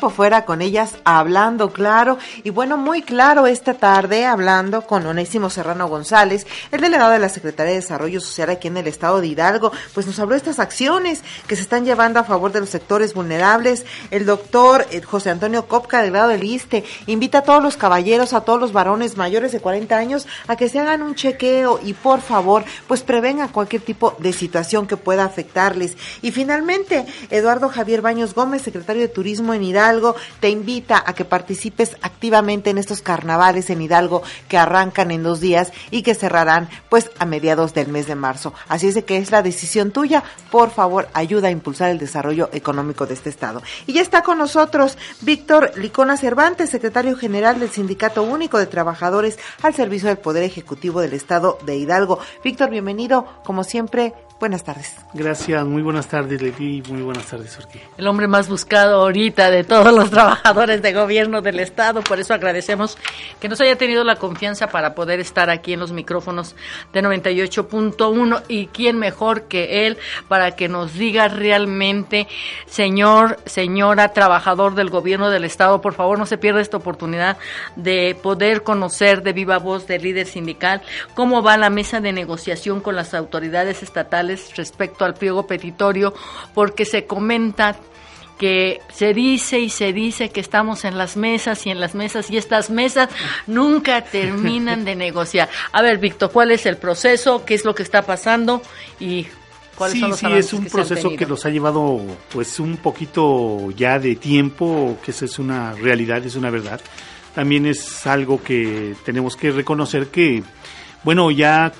tiempo fuera con ellas hablando claro y bueno, muy claro esta tarde hablando con Onésimo Serrano González, el delegado de la Secretaría de Desarrollo Social aquí en el estado de Hidalgo, pues nos habló de estas acciones que se están llevando a favor de los sectores vulnerables. El doctor eh, José Antonio Copca, delegado del ISTE, invita a todos los caballeros, a todos los varones mayores de 40 años a que se hagan un chequeo y por favor, pues prevengan cualquier tipo de situación que pueda afectarles. Y finalmente, Eduardo Javier Baños Gómez, secretario de Turismo en Hidalgo, te invita a que participes activamente en estos carnavales en Hidalgo que arrancan en dos días y que cerrarán pues a mediados del mes de marzo. Así es de que es la decisión tuya. Por favor, ayuda a impulsar el desarrollo económico de este estado. Y ya está con nosotros Víctor Licona Cervantes, secretario general del Sindicato Único de Trabajadores al servicio del Poder Ejecutivo del Estado de Hidalgo. Víctor, bienvenido. Como siempre, Buenas tardes. Gracias, muy buenas tardes, Leti, muy buenas tardes, Orquí. El hombre más buscado ahorita de todos los trabajadores de gobierno del Estado, por eso agradecemos que nos haya tenido la confianza para poder estar aquí en los micrófonos de 98.1 y quién mejor que él para que nos diga realmente, señor, señora, trabajador del gobierno del Estado, por favor no se pierda esta oportunidad de poder conocer de viva voz del líder sindical cómo va la mesa de negociación con las autoridades estatales respecto al pliego petitorio, porque se comenta que se dice y se dice que estamos en las mesas y en las mesas y estas mesas nunca terminan de negociar. A ver, Víctor, ¿cuál es el proceso? ¿Qué es lo que está pasando? Y sí, sí, es un proceso que nos ha llevado pues un poquito ya de tiempo, que eso es una realidad, es una verdad. También es algo que tenemos que reconocer que, bueno, ya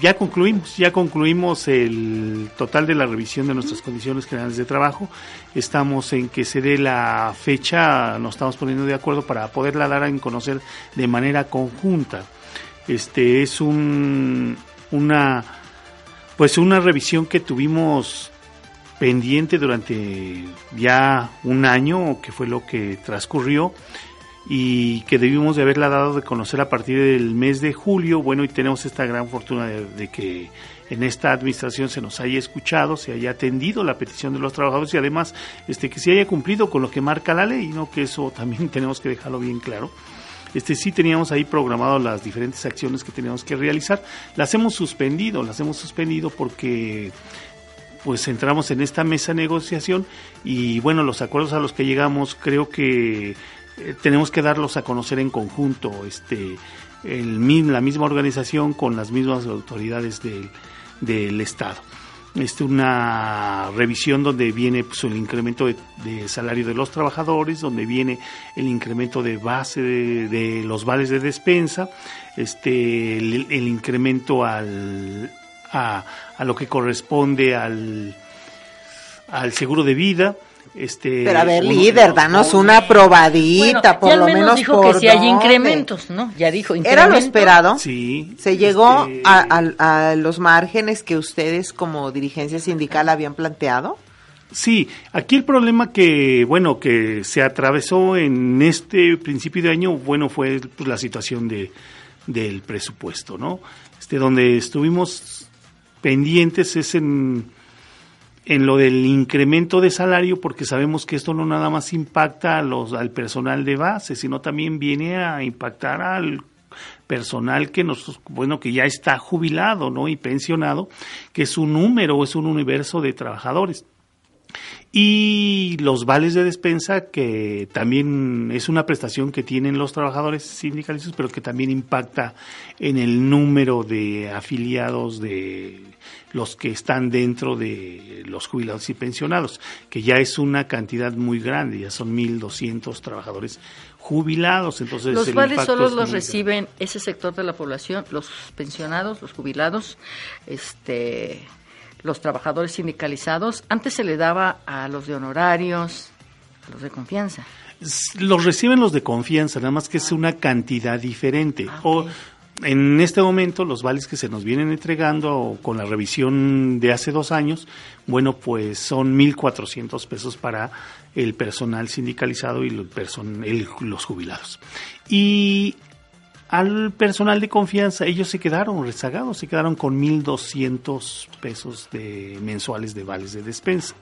ya concluimos, ya concluimos el total de la revisión de nuestras condiciones generales de trabajo. Estamos en que se dé la fecha, nos estamos poniendo de acuerdo para poderla dar a conocer de manera conjunta. Este es un una pues una revisión que tuvimos pendiente durante ya un año, que fue lo que transcurrió y que debimos de haberla dado de conocer a partir del mes de julio. Bueno, y tenemos esta gran fortuna de, que en esta administración se nos haya escuchado, se haya atendido la petición de los trabajadores y además este que se haya cumplido con lo que marca la ley, ¿no? Que eso también tenemos que dejarlo bien claro. Este sí teníamos ahí programado las diferentes acciones que teníamos que realizar. Las hemos suspendido, las hemos suspendido porque pues entramos en esta mesa de negociación y bueno, los acuerdos a los que llegamos creo que eh, tenemos que darlos a conocer en conjunto, este, la misma organización con las mismas autoridades del, del Estado. Este, una revisión donde viene pues, el incremento de, salario de los trabajadores, donde viene el incremento de base de, los vales de despensa, este, el, incremento al, a, a, lo que corresponde al, al seguro de vida, este, Pero a ver, líder, danos una probadita, por lo menos, dijo que si hay incrementos, ¿no? Ya dijo ¿Era lo esperado? Sí. ¿Se llegó este, a, los márgenes que ustedes como dirigencia sindical habían planteado? Sí, aquí el problema que, bueno, que se atravesó en este principio de año, bueno, fue pues, la situación de, del presupuesto, ¿no? Este, donde estuvimos pendientes es en en lo del incremento de salario, porque sabemos que esto no nada más impacta a los, al personal de base, sino también viene a impactar al personal que nos, bueno, que ya está jubilado, ¿no? Y pensionado, que es un número, es un universo de trabajadores. Y los vales de despensa, que también es una prestación que tienen los trabajadores sindicalistas, pero que también impacta en el número de afiliados de los que están dentro de los jubilados y pensionados, que ya es una cantidad muy grande, ya son 1.200 trabajadores jubilados. Entonces los cuales solo los reciben ese sector de la población, los pensionados, los jubilados, este, los trabajadores sindicalizados. Antes se le daba a los de honorarios, a los de confianza. Los reciben los de confianza, nada más que es una cantidad diferente. Ah, o en este momento los vales que se nos vienen entregando con la revisión de hace dos años, bueno, pues son 1.400 pesos para el personal sindicalizado y los jubilados. Y al personal de confianza, ellos se quedaron rezagados, se quedaron con 1.200 pesos de, mensuales de vales de despensa.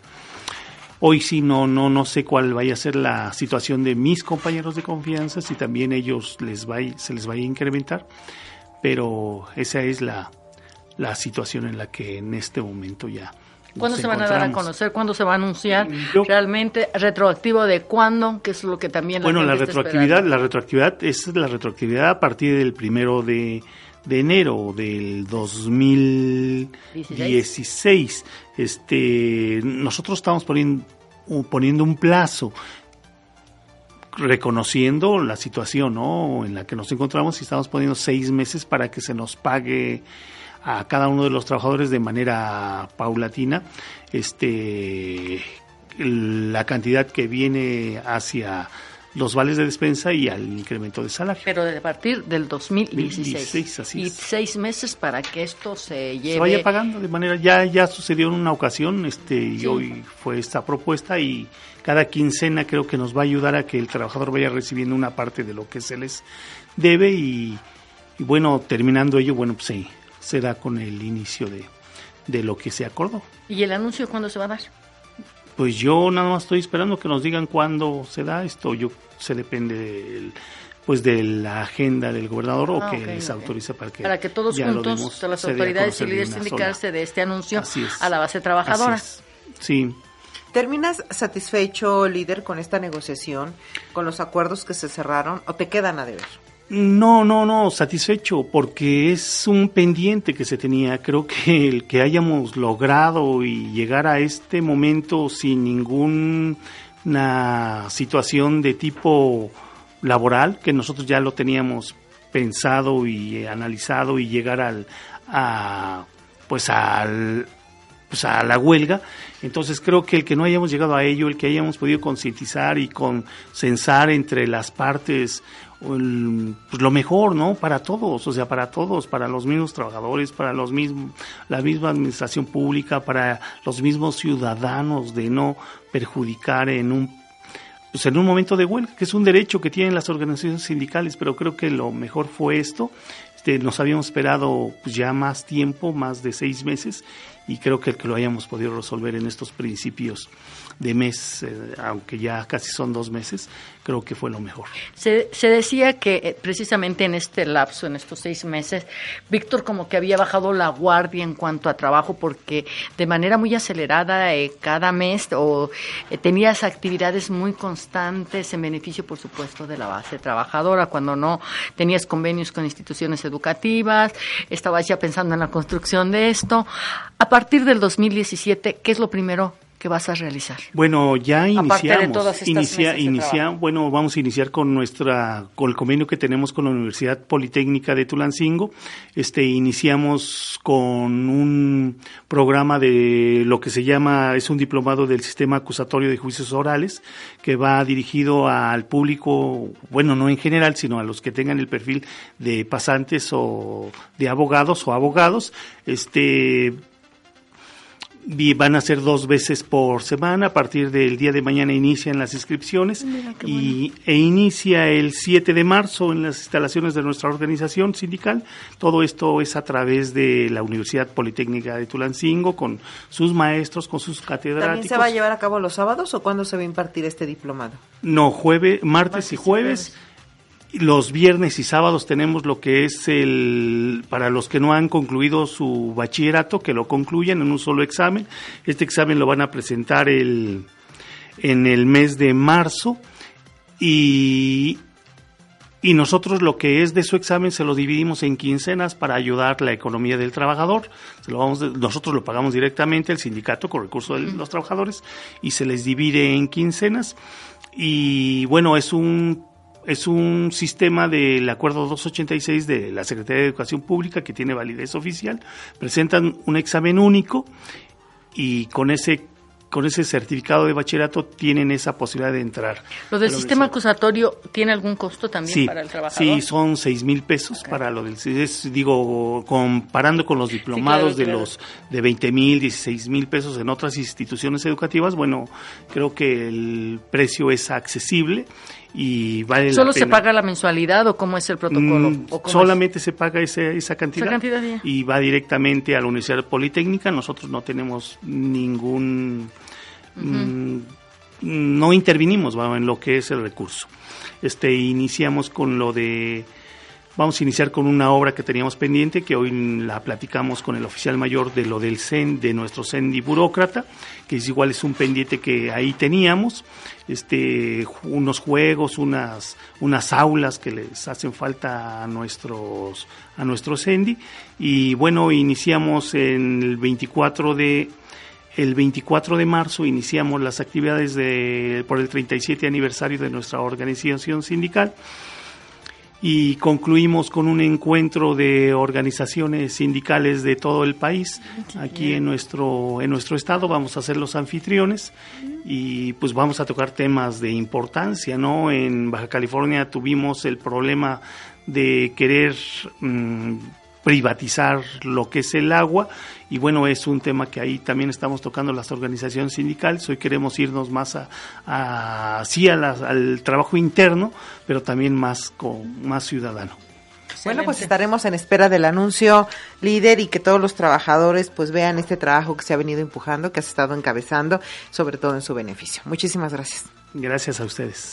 Hoy sí no, no, no sé cuál vaya a ser la situación de mis compañeros de confianza, si también ellos les va, se les va a incrementar, pero esa es la, la situación en la que en este momento ya ¿Cuándo se van a dar a conocer? ¿Cuándo se va a anunciar? ¿Realmente retroactivo de cuándo? Que es lo que también la Bueno, la retroactividad, la retroactividad es la retroactividad a partir del primero de, enero del 2016. Este, nosotros estamos poniendo, poniendo un plazo reconociendo la situación ¿no? en la que nos encontramos y estamos poniendo seis meses para que se nos pague a cada uno de los trabajadores de manera paulatina este la cantidad que viene hacia los vales de despensa y al incremento de salario. Pero a partir del 2016. y seis meses para que esto se lleve. Se vaya pagando de manera. Ya ya sucedió en una ocasión este y hoy fue esta propuesta y cada quincena creo que nos va a ayudar a que el trabajador vaya recibiendo una parte de lo que se les debe y, y bueno, terminando ello, bueno, pues sí, se da con el inicio de, de lo que se acordó. ¿Y el anuncio cuándo se va a dar? Pues yo nada más estoy esperando que nos digan cuándo se da esto. Yo se depende del, pues de la agenda del gobernador o ah, que les autorice para que para que todos juntos todas las autoridades y líderes sindicales se de este anuncio a la base trabajadora. Sí. ¿Terminas satisfecho, líder, con esta negociación, con los acuerdos que se cerraron o te quedan a deber? No, no, no, satisfecho, porque es un pendiente que se tenía. Creo que el que hayamos logrado y llegar a este momento sin ninguna situación de tipo laboral, que nosotros ya lo teníamos pensado y analizado y llegar al, a, pues al, pues a la huelga. Entonces creo que el que no hayamos llegado a ello, el que hayamos podido concientizar y consensar entre las partes pues lo mejor, ¿no? Para todos, o sea, para todos, para los mismos trabajadores, para los mismos, la misma administración pública, para los mismos ciudadanos de no perjudicar en un pues en un momento de huelga, que es un derecho que tienen las organizaciones sindicales, pero creo que lo mejor fue esto. Este, nos habíamos esperado pues, ya más tiempo, más de seis meses, y creo que el que lo hayamos podido resolver en estos principios de mes, eh, aunque ya casi son dos meses, creo que fue lo mejor. Se, se decía que eh, precisamente en este lapso, en estos seis meses, Víctor como que había bajado la guardia en cuanto a trabajo porque de manera muy acelerada eh, cada mes o tenías actividades muy constantes en beneficio, por supuesto, de la base trabajadora, cuando no tenías convenios con instituciones educativas, estabas ya pensando en la construcción de esto. Partir del 2017, ¿qué es lo primero que vas a realizar? Bueno, ya iniciamos. inicia, bueno, vamos a iniciar con nuestra, con el convenio que tenemos con la Universidad Politécnica de Tulancingo. Este, iniciamos con un programa de lo que se llama, es un diplomado del sistema acusatorio de juicios orales, que va dirigido al público, bueno, no en general, sino a los que tengan el perfil de pasantes o de abogados o abogados. Este, van a ser dos veces por semana. A partir del día de mañana inician las inscripciones y, e inicia el 7 de marzo en las instalaciones de nuestra organización sindical. Todo esto es a través de la Universidad Politécnica de Tulancingo, con sus maestros, con sus catedráticos. ¿También se va a llevar a cabo los sábados o cuándo se va a impartir este diplomado? No, jueves, martes, y jueves los viernes y sábados tenemos lo que es el, para los que no han concluido su bachillerato, que lo concluyan en un solo examen. Este examen lo van a presentar el, en el mes de marzo y, y nosotros lo que es de su examen se lo dividimos en quincenas para ayudar la economía del trabajador. Se lo vamos, nosotros lo pagamos directamente al sindicato con recursos de los trabajadores y se les divide en quincenas. Y bueno, es un es un sistema del acuerdo 286 de la Secretaría de Educación Pública que tiene validez oficial. Presentan un examen único y con ese con ese certificado de bachillerato tienen esa posibilidad de entrar. ¿Lo del sistema acusatorio tiene algún costo también para el trabajador? Sí, son seis mil pesos para lo del... digo, comparando con los diplomados de los de 20 mil, 16 mil pesos en otras instituciones educativas, bueno, creo que el precio es accesible y vale ¿Solo se paga la mensualidad o cómo es el protocolo? Mm, solamente se paga ese, esa cantidad, y va directamente a la Universidad Politécnica. Nosotros no tenemos ningún mm, no intervinimos en lo que es el recurso. Este, iniciamos con lo de Vamos a iniciar con una obra que teníamos pendiente, que hoy la platicamos con el oficial mayor de lo del CEN, de nuestro CENDI burócrata, que es igual es un pendiente que ahí teníamos, este, unos juegos, unas, unas aulas que les hacen falta a nuestros, a nuestro CENDI. Y bueno, iniciamos el 24 de, el 24 de marzo iniciamos las actividades de, por el 37 aniversario de nuestra organización sindical y concluimos con un encuentro de organizaciones sindicales de todo el país aquí en nuestro en nuestro estado. Vamos a ser los anfitriones y pues vamos a tocar temas de importancia no en Baja California tuvimos el problema de querer mm, privatizar lo que es el agua y bueno, es un tema que ahí también estamos tocando las organizaciones sindicales, hoy queremos irnos más a, a sí al trabajo interno, pero también más con más ciudadano. Bueno, pues estaremos en espera del anuncio líder y que todos los trabajadores pues vean este trabajo que se ha venido empujando, que has estado encabezando, sobre todo en su beneficio. Muchísimas gracias. Gracias a ustedes.